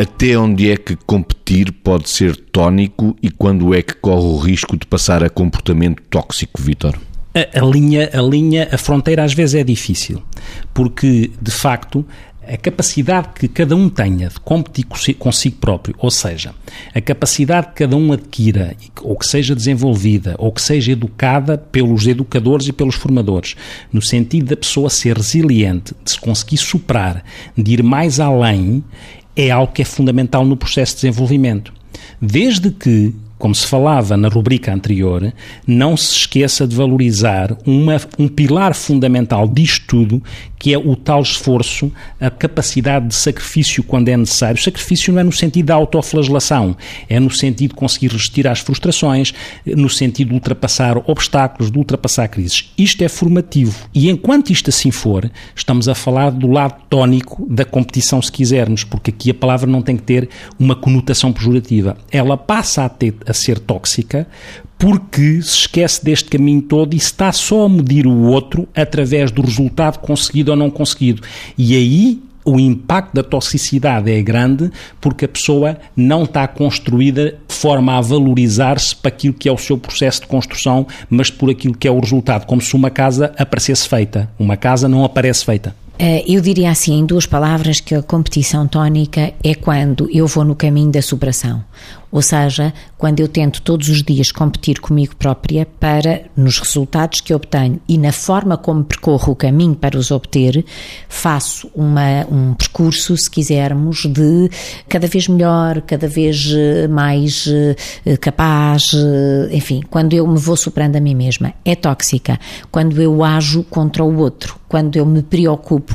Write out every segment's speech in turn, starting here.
Até onde é que competir pode ser tónico e quando é que corre o risco de passar a comportamento tóxico, Vitor? A, a, linha, a linha, a fronteira às vezes é difícil, porque de facto a capacidade que cada um tenha de competir consigo próprio, ou seja, a capacidade que cada um adquira, ou que seja desenvolvida, ou que seja educada pelos educadores e pelos formadores, no sentido da pessoa ser resiliente, de se conseguir superar, de ir mais além, é algo que é fundamental no processo de desenvolvimento. Desde que como se falava na rubrica anterior, não se esqueça de valorizar uma, um pilar fundamental disto tudo, que é o tal esforço, a capacidade de sacrifício quando é necessário. O sacrifício não é no sentido da autoflagelação, é no sentido de conseguir resistir às frustrações, no sentido de ultrapassar obstáculos, de ultrapassar crises. Isto é formativo. E enquanto isto assim for, estamos a falar do lado tónico da competição, se quisermos, porque aqui a palavra não tem que ter uma conotação pejorativa. Ela passa a ter a ser tóxica porque se esquece deste caminho todo e está só a medir o outro através do resultado conseguido ou não conseguido. E aí o impacto da toxicidade é grande porque a pessoa não está construída de forma a valorizar-se para aquilo que é o seu processo de construção, mas por aquilo que é o resultado, como se uma casa aparecesse feita. Uma casa não aparece feita. Eh, eu diria assim, em duas palavras, que a competição tónica é quando eu vou no caminho da superação. Ou seja, quando eu tento todos os dias competir comigo própria para, nos resultados que obtenho e na forma como percorro o caminho para os obter, faço uma, um percurso, se quisermos, de cada vez melhor, cada vez eh, mais eh, capaz, enfim, quando eu me vou superando a mim mesma. É tóxica. Quando eu ajo contra o outro quando eu me preocupo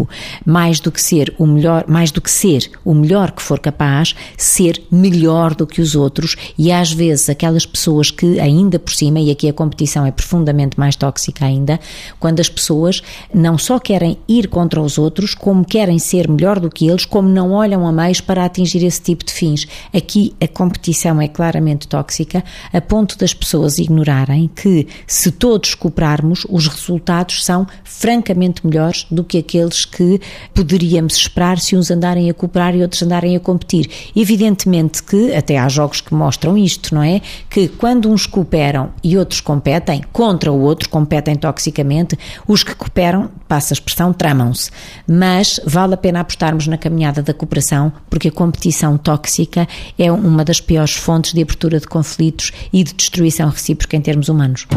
mais do que ser o melhor, mais do que ser o melhor que for capaz, ser melhor do que os outros e às vezes aquelas pessoas que ainda por cima, e aqui a competição é profundamente mais tóxica ainda, quando as pessoas não só querem ir contra os outros, como querem ser melhor do que eles, como não olham a meios para atingir esse tipo de fins. Aqui a competição é claramente tóxica, a ponto das pessoas ignorarem que se todos cooperarmos, os resultados são francamente melhores do que aqueles que poderíamos esperar se uns andarem a cooperar e outros andarem a competir. Evidentemente que, até há jogos que mostram isto, não é? Que quando uns cooperam e outros competem contra o outro, competem toxicamente, os que cooperam, passa a expressão, tramam-se. Mas vale a pena apostarmos na caminhada da cooperação, porque a competição tóxica é uma das piores fontes de abertura de conflitos e de destruição recíproca em termos humanos.